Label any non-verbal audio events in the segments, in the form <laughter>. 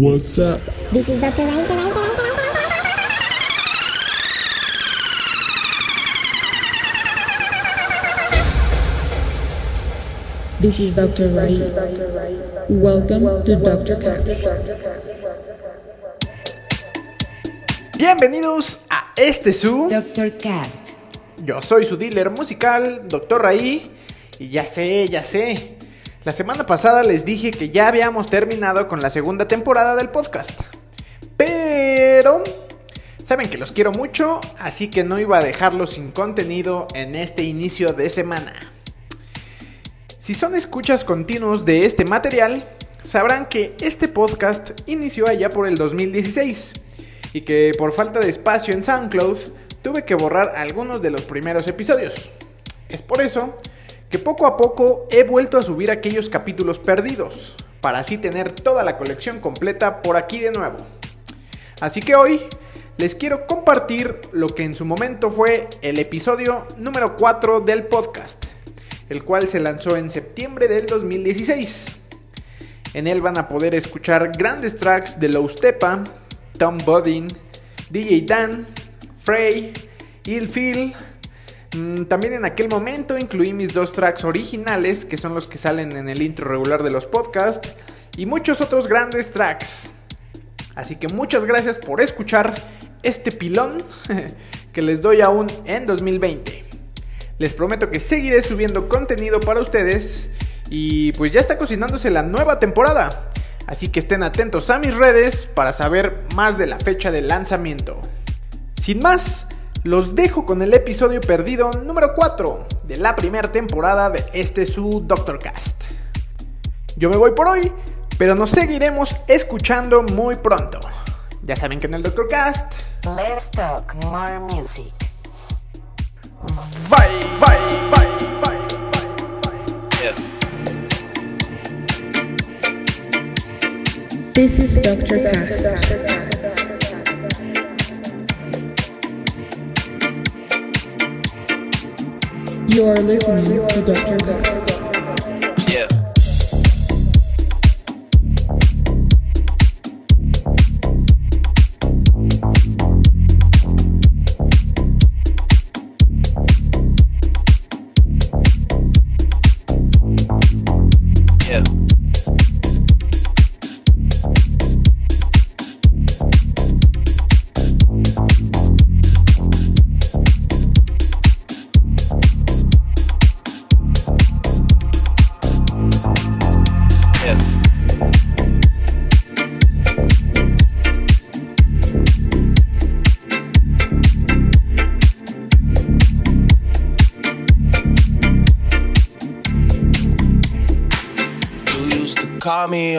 What's up? This is Dr. Right, right, right, This is Dr. Ray. Welcome to Dr. Cats. Bienvenidos a este su. Doctor Cast. Yo soy su dealer musical, Dr. Raí. Y ya sé, ya sé. La semana pasada les dije que ya habíamos terminado con la segunda temporada del podcast. Pero... Saben que los quiero mucho, así que no iba a dejarlos sin contenido en este inicio de semana. Si son escuchas continuos de este material, sabrán que este podcast inició allá por el 2016 y que por falta de espacio en SoundCloud tuve que borrar algunos de los primeros episodios. Es por eso que poco a poco he vuelto a subir aquellos capítulos perdidos, para así tener toda la colección completa por aquí de nuevo. Así que hoy les quiero compartir lo que en su momento fue el episodio número 4 del podcast, el cual se lanzó en septiembre del 2016. En él van a poder escuchar grandes tracks de Low Stepa, Tom Bodin, DJ Dan, Frey, Phil. Mm, También en aquel momento incluí mis dos tracks originales, que son los que salen en el intro regular de los podcasts, y muchos otros grandes tracks. Así que muchas gracias por escuchar este pilón <laughs> que les doy aún en 2020. Les prometo que seguiré subiendo contenido para ustedes y pues ya está cocinándose la nueva temporada. Así que estén atentos a mis redes para saber más de la fecha de lanzamiento. Sin más, los dejo con el episodio perdido número 4 de la primera temporada de este su Doctor Cast. Yo me voy por hoy, pero nos seguiremos escuchando muy pronto. Ya saben que en el Doctor Cast Let's talk more music. Bye, bye, bye, bye. This is Dr. Cast. You are listening to Dr. Cast.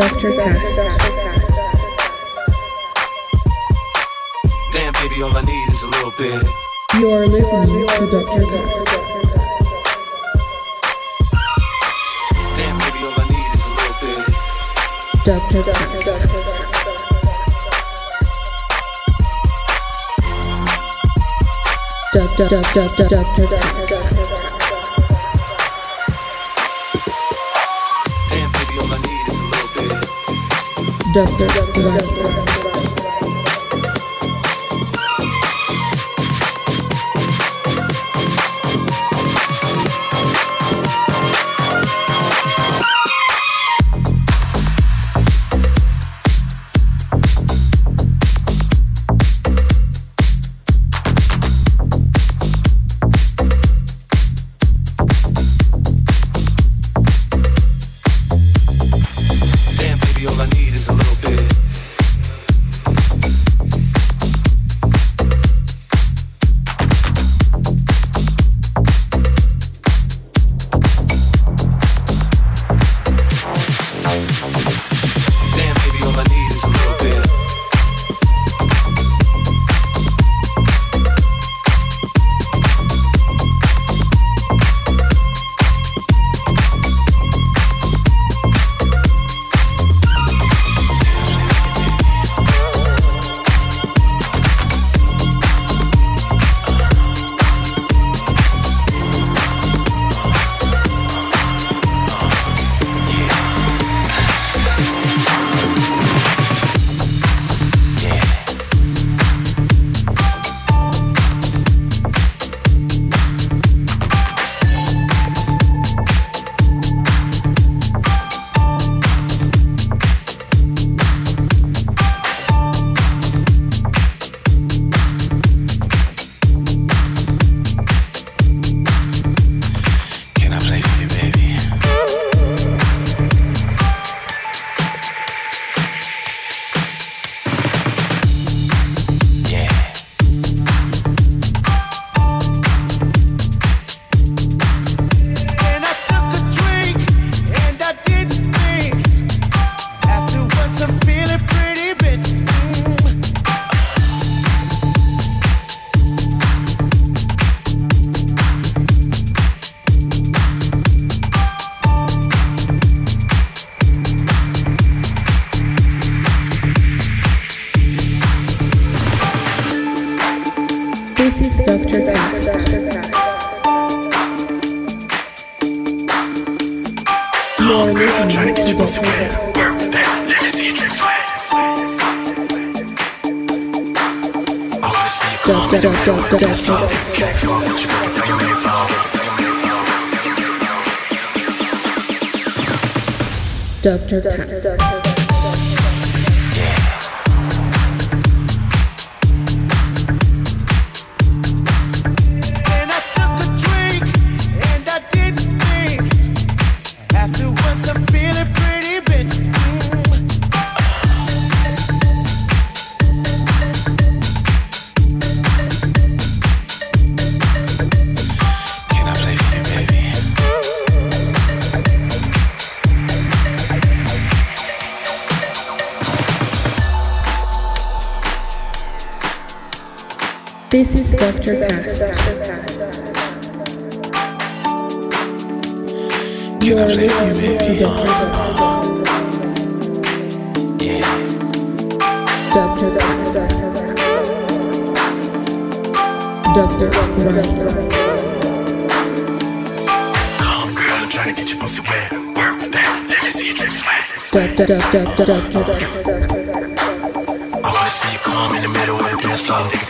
Dr. Cast. Damn, baby, all I need is a little bit. You are listening to Dr. Cast. Damn, baby, all I need is a little bit. Dr. Cast. Dr. Dr. Dr. Dr. Cast. Dr. Right. Wanna see you come Dr. Dr. Dr. Dr. Can't fall, but you make it feel you make it fall. Dr. This is Dr. Cast. You are listening to Dr. Yeah. Dr. Cast. Dr. Right. Girl, I'm trying to get your pussy wet. Work with that. Let me see you drip sweat. Cast. I wanna see you come in the middle of the dance floor. Nigga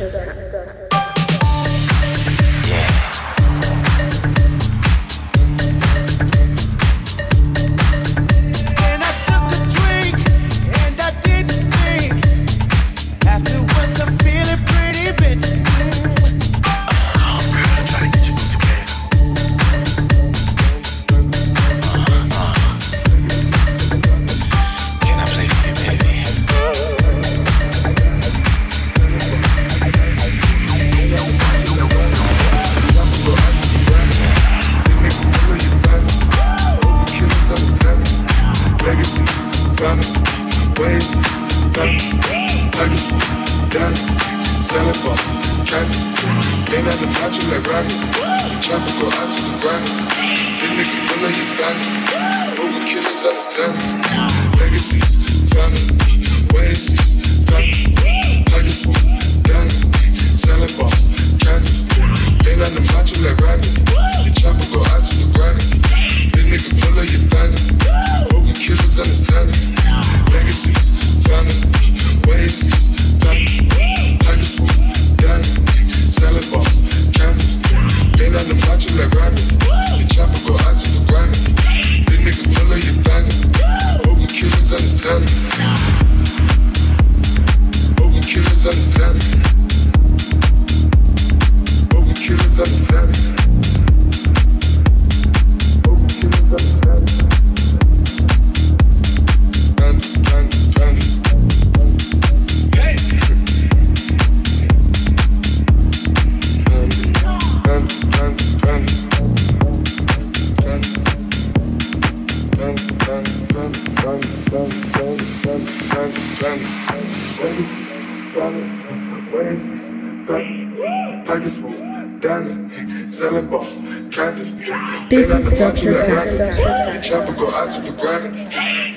Chopper go out to the ground.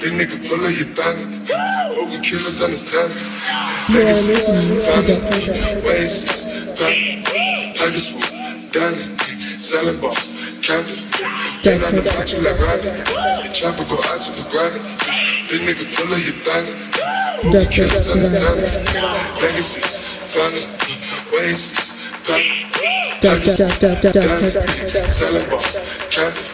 They nigga full of your bandit. Hope killers understand. You to Dr. Cast. Oasis, Swoop, Danny, selling ball, candy. Then on the factory like Randy. The chopper go out to the ground. They nigga full of your bandit. Hope Dr. killers understand. Cast. Legacies, family, Oasis. Dr. Cast. selling ball, candy.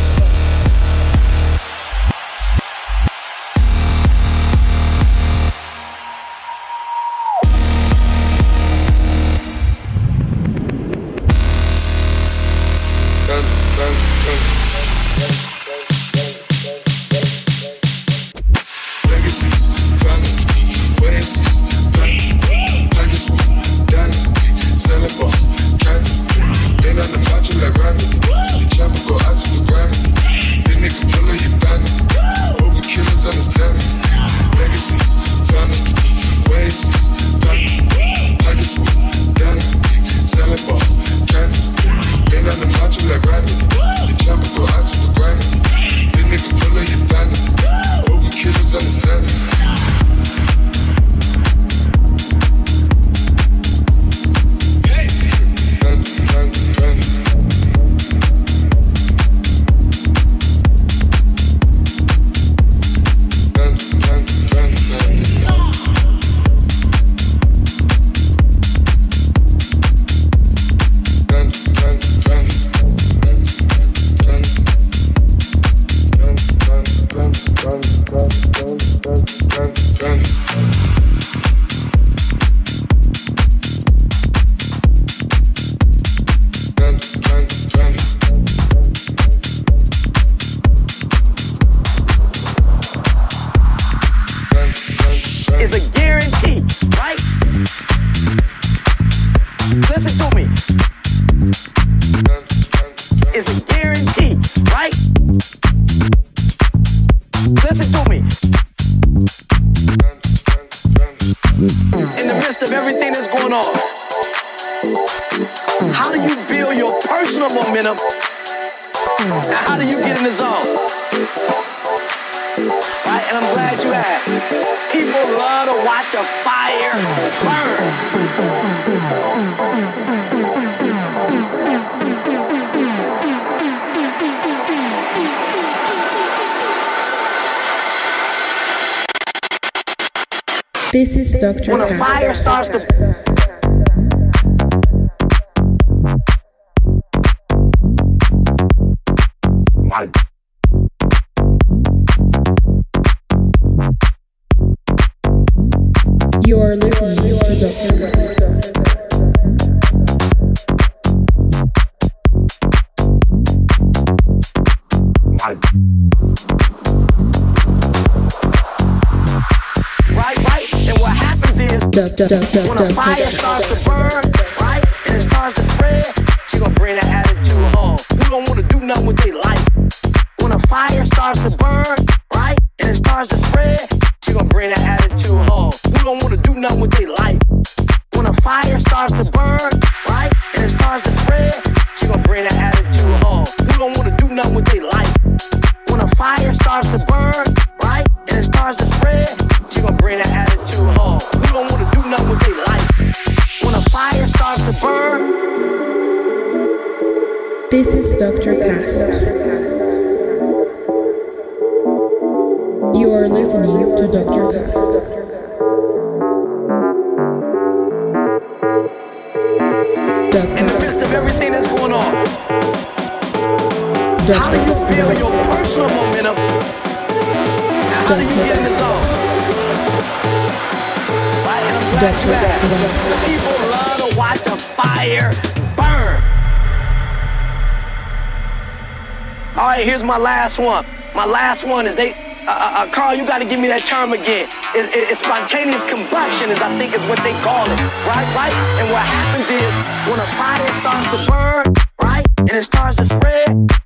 and what When a fire starts to burn, right, and it starts to spread, she gonna bring that attitude home. We don't wanna do nothing with their life. When a fire starts to burn, right, and it starts to spread, she gonna bring that attitude home. We don't wanna know what they like. When a fire starts to burn, right, and it starts to spread, she gon' bring that attitude home. We don't wanna do nothing what they like. When a fire starts to burn, right, and it starts to spread, she gon' bring that attitude home. We don't wanna do nothing what they like. When a fire starts to burn. This is Dr. Cast. You are listening to Dr. Cast. How do you build your personal momentum? How do you get in the I'm glad you're. People love to watch a fire burn. All right, here's my last one. My last one is they. Uh, uh, uh Carl, you got to give me that term again. It, it, it's spontaneous combustion, is I think is what they call it, right? Right. And what happens is when a fire starts to burn, right, and it starts to spread.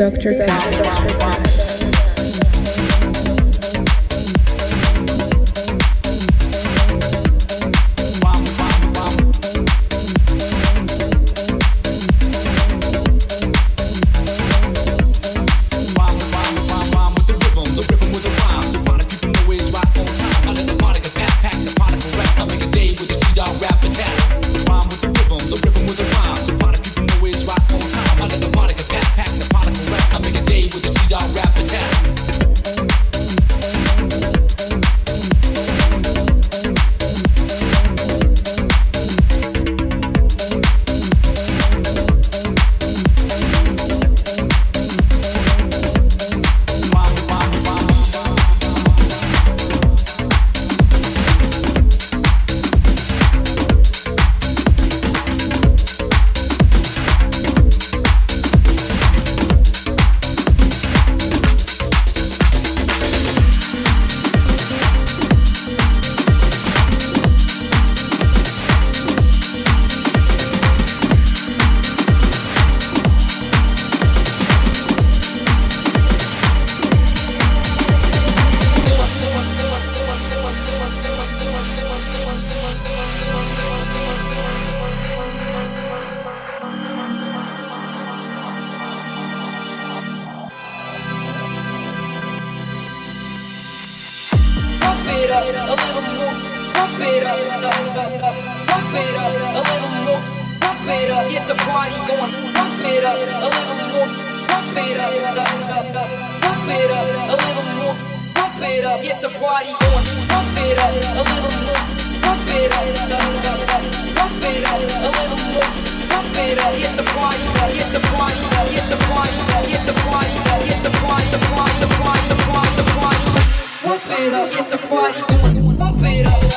Dr. Cass. A little more. Pump it up. Pump it up a little more. Pump it up, get the party going. Pump it up a little more. Pump it up. Pump it up a little more. Pump it up, get the party going. Pump it up a little more. Pump it up. Pump it up a little more. Pump it up, get the party get the party get the party get the party get the party, the party, the party, the party, the party. Pump it up, get the party going. Pump it up.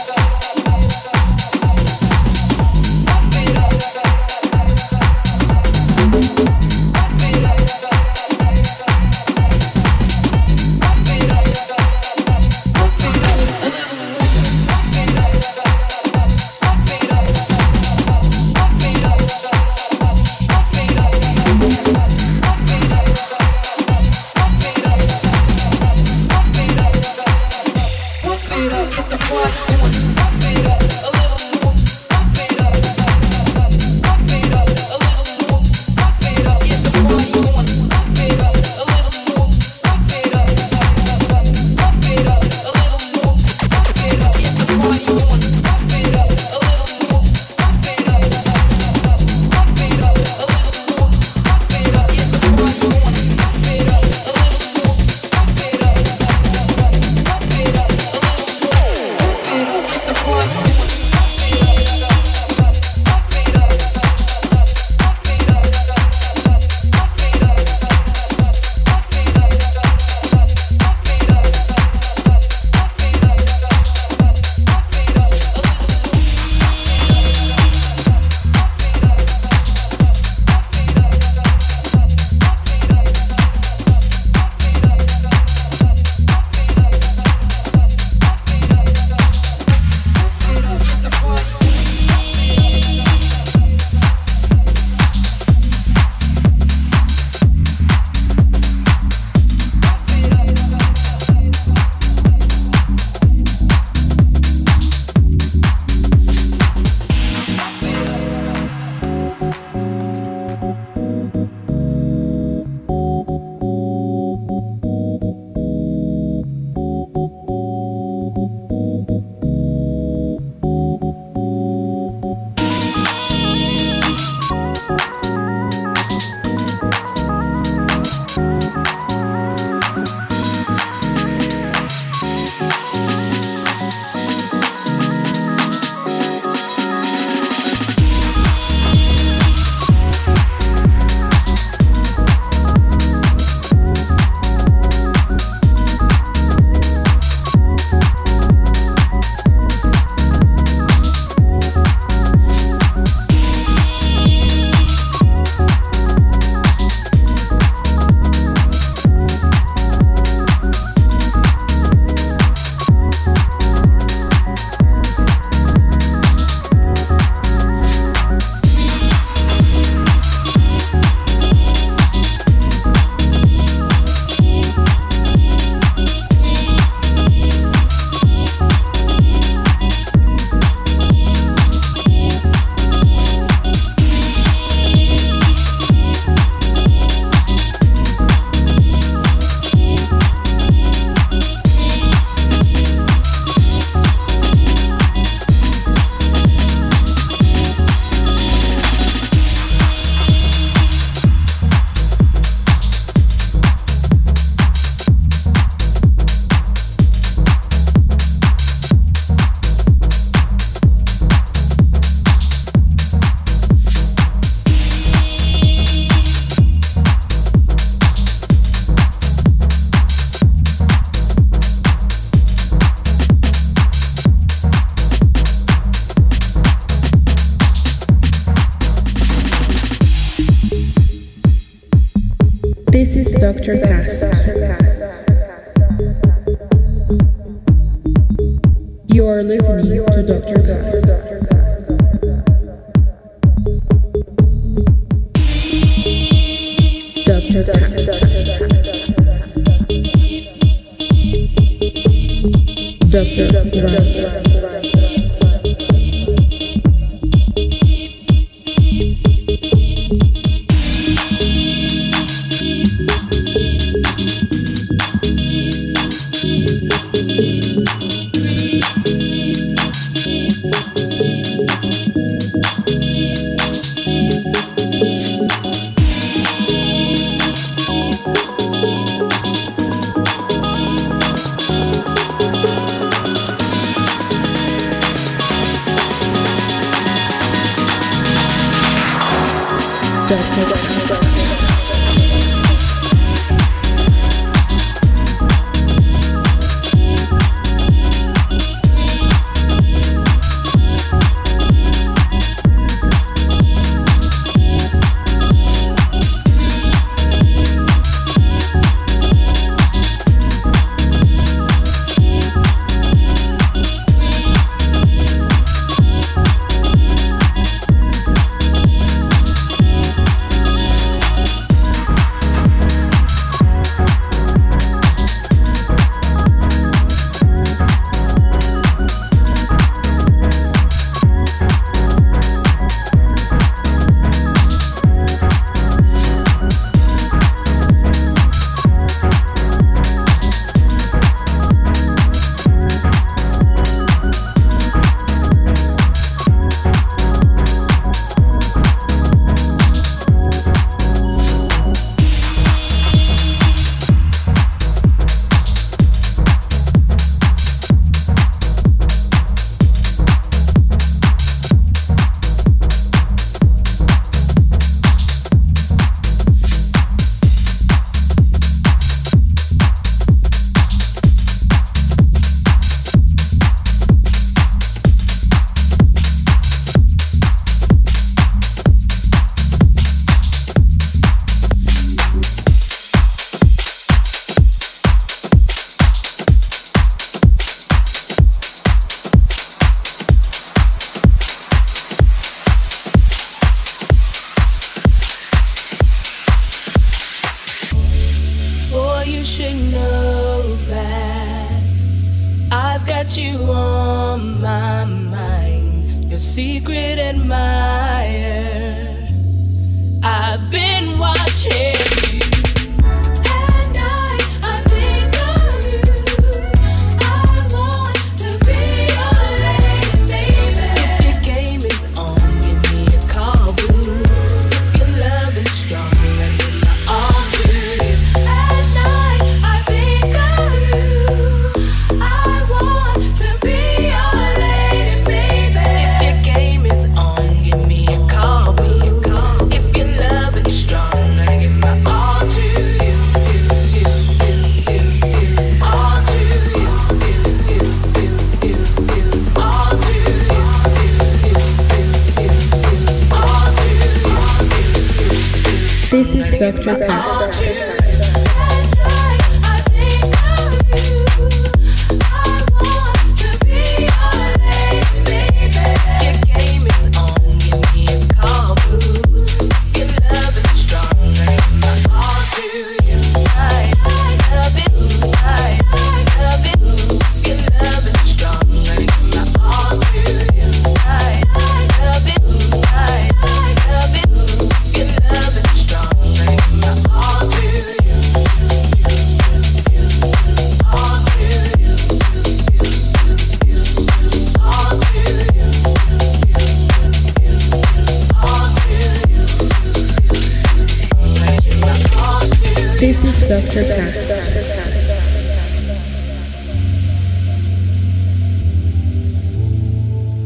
Dr. Cast.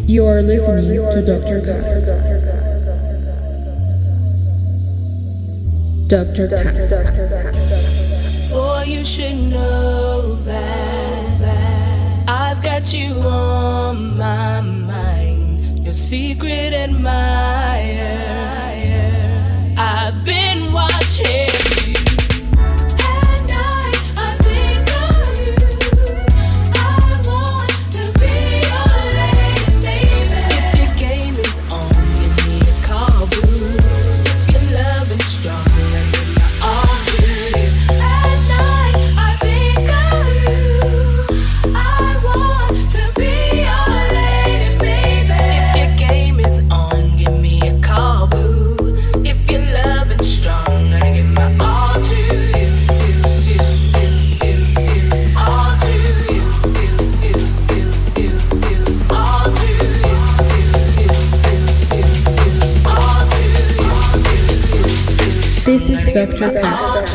You are listening to Dr. Cast. Dr. Cast. Boy, you should know that I've got you on my mind, your secret admirer. I've been watching. Is Dr. Cast.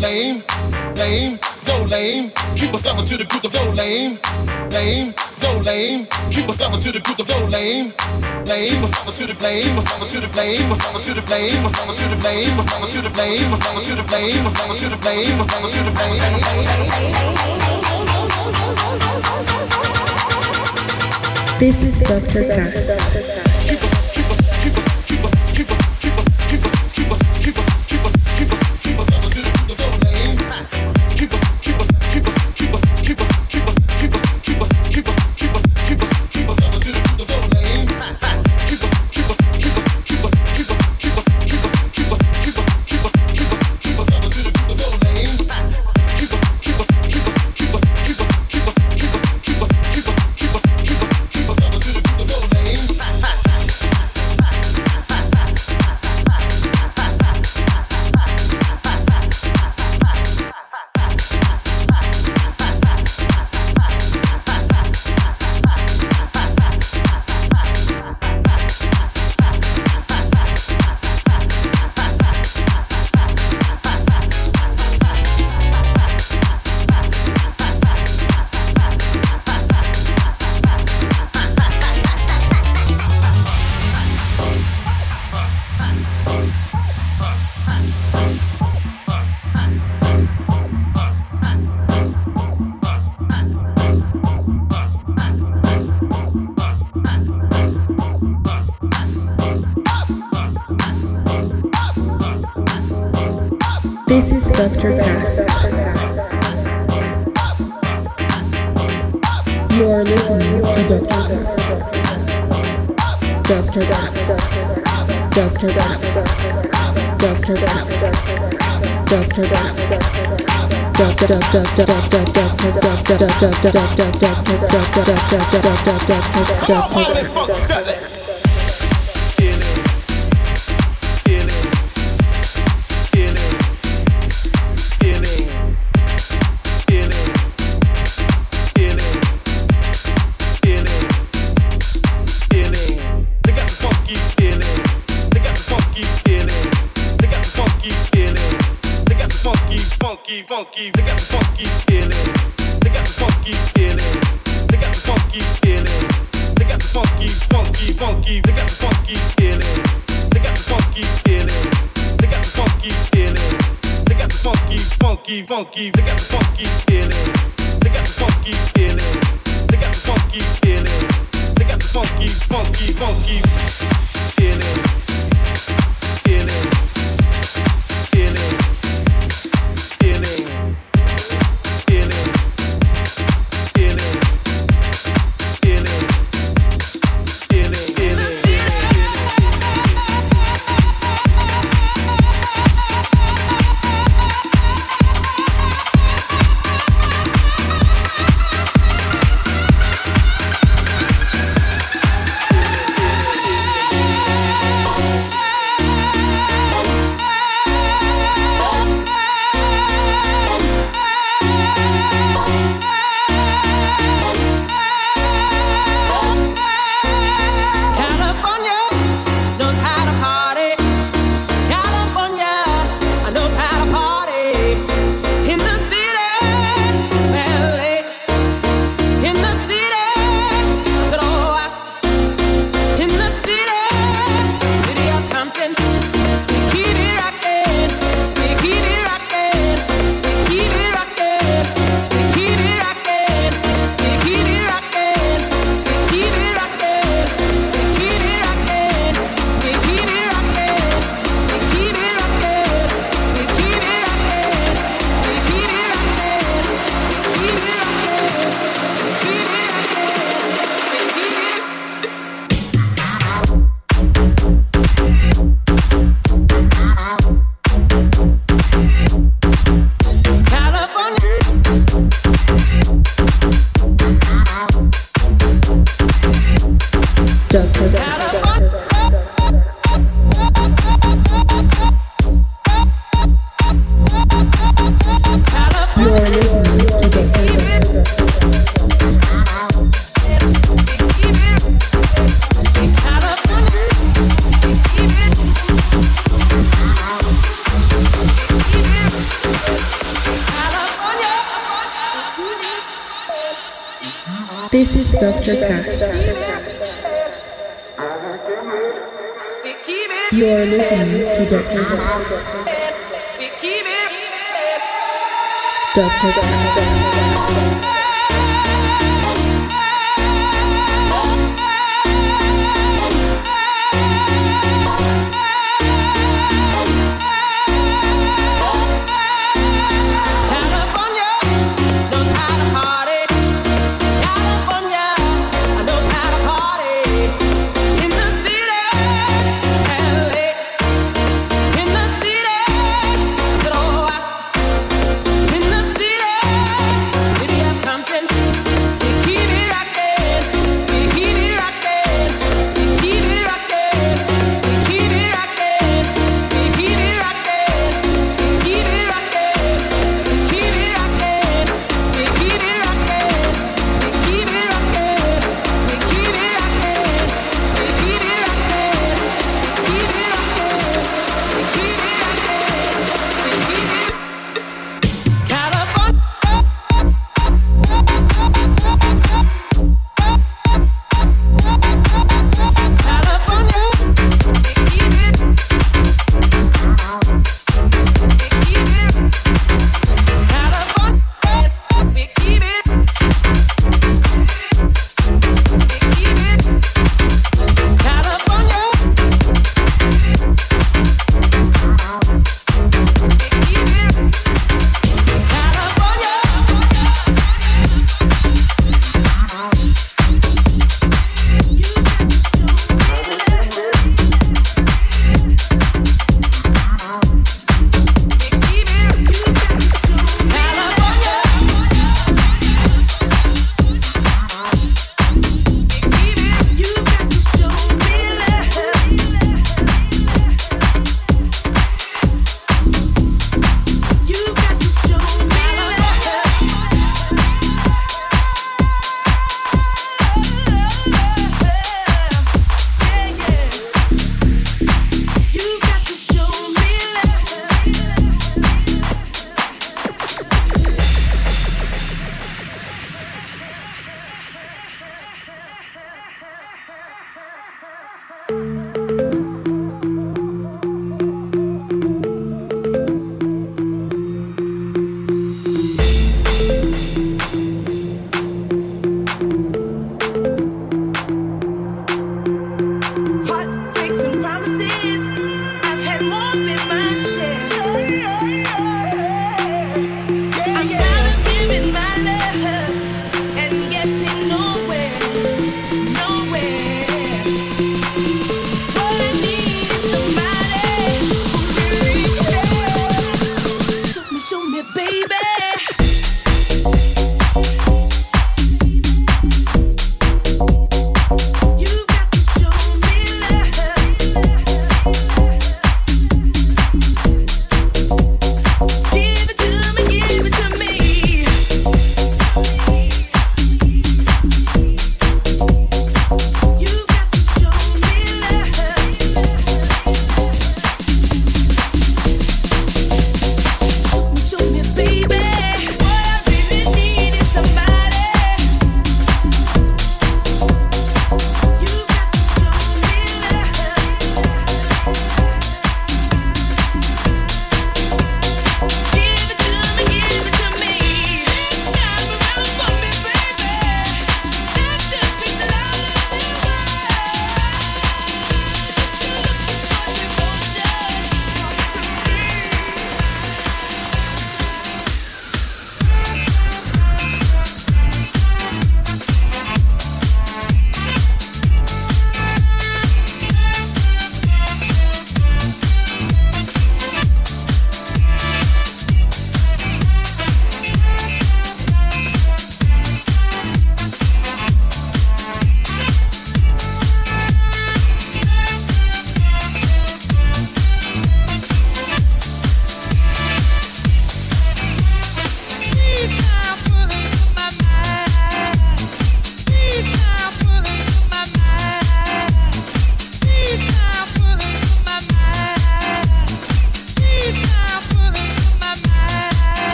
Lame, lame, go lame. Keep coming to the group of go lame, lame, go lame. Keep coming to the group of go lame, lame. Was coming to the flame, coming to the flame, coming to the flame, coming to the flame, coming to the flame, coming to the flame, coming to the flame, was to the flame. This is Dr. Cast. Dr. Cast. Dr. Cast. Dr. Cast. Dr. Cast. funky, funky, they got the funky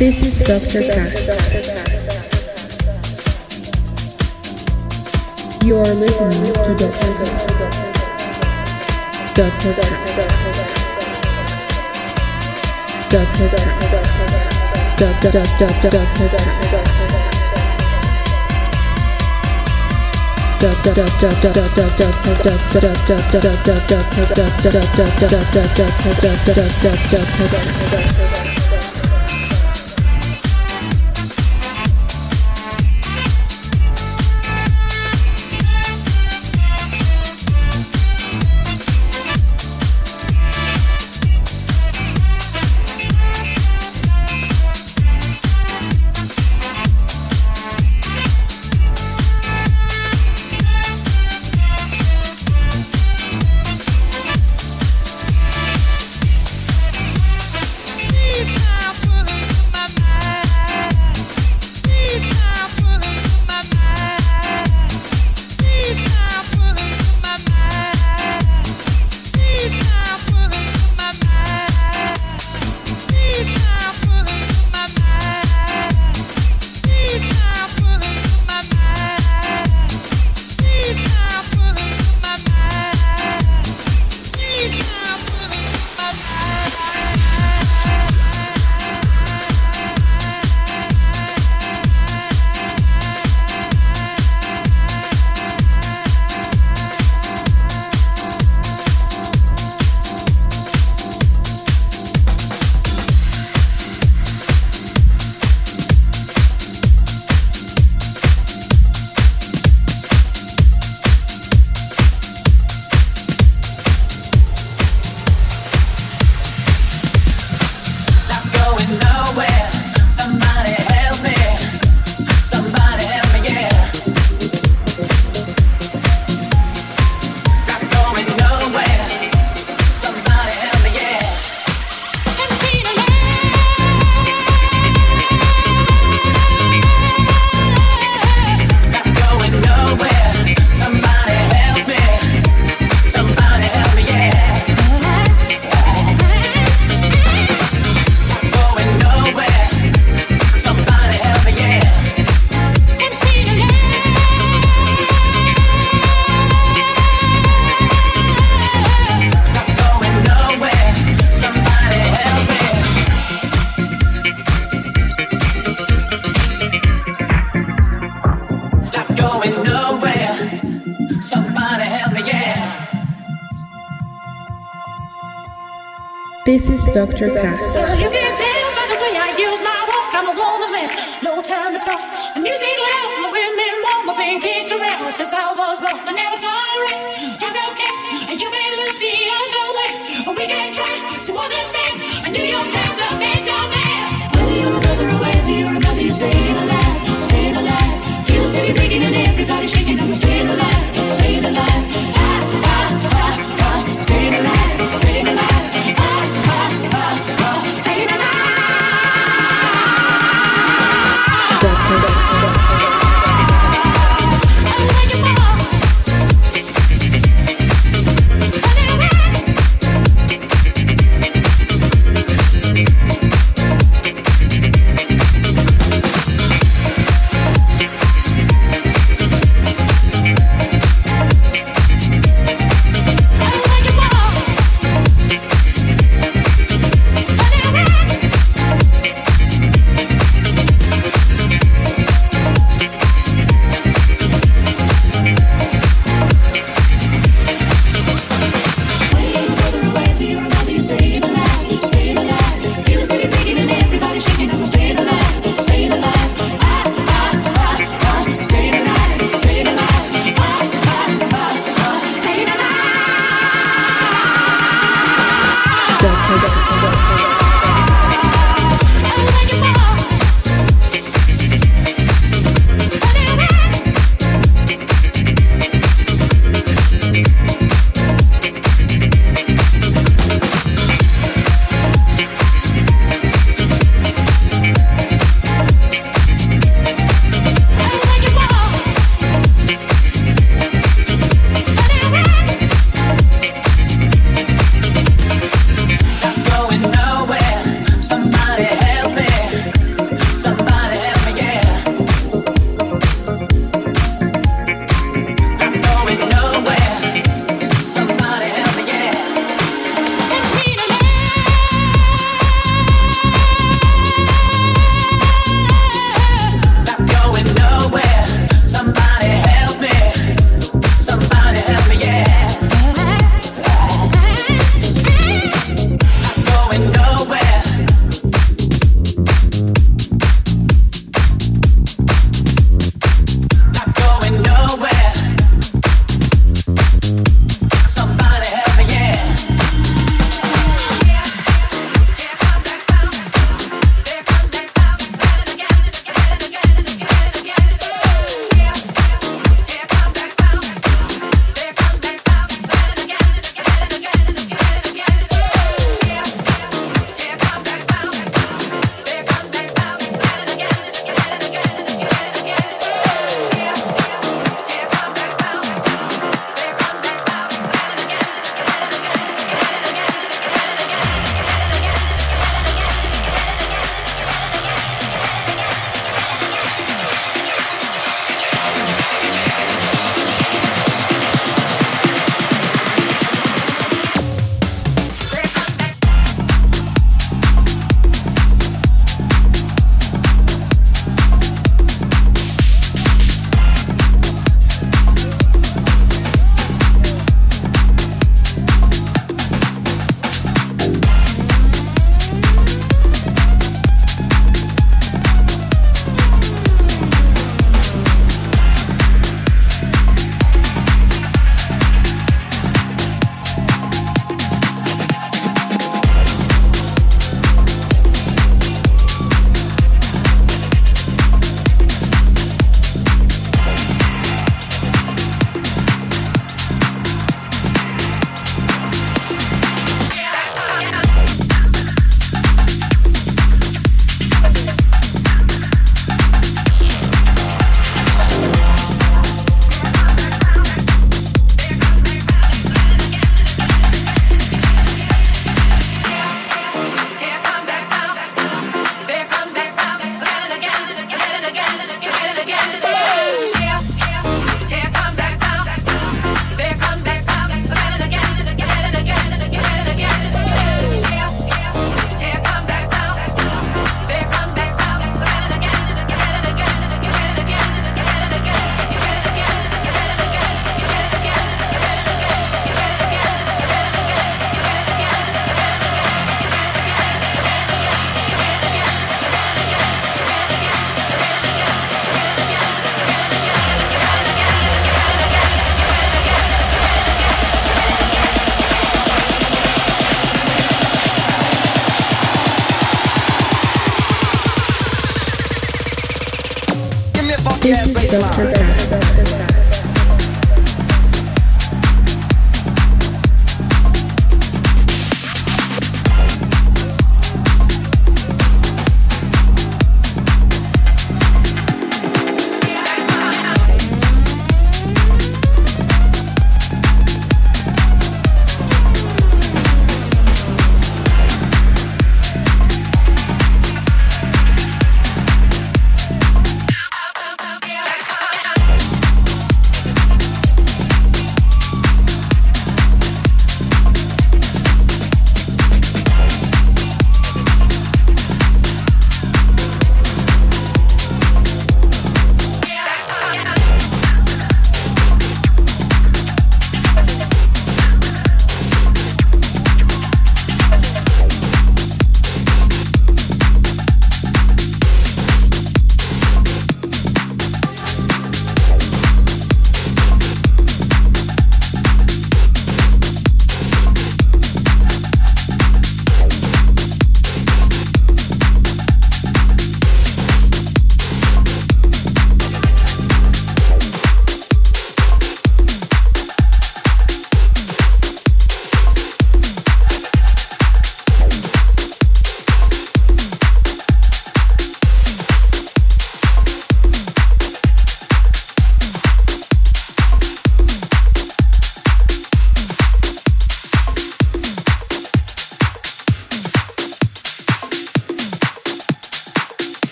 This is Dr. Cast. You are listening to Dr. Cast. Dr. Cast. Dr. Cast. Dr. Dr. Dr. Cast. Dr. Dr. Dr. Dr. Dr. Cast.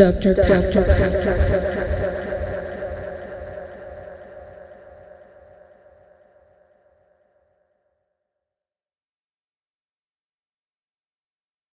Dr. Cast.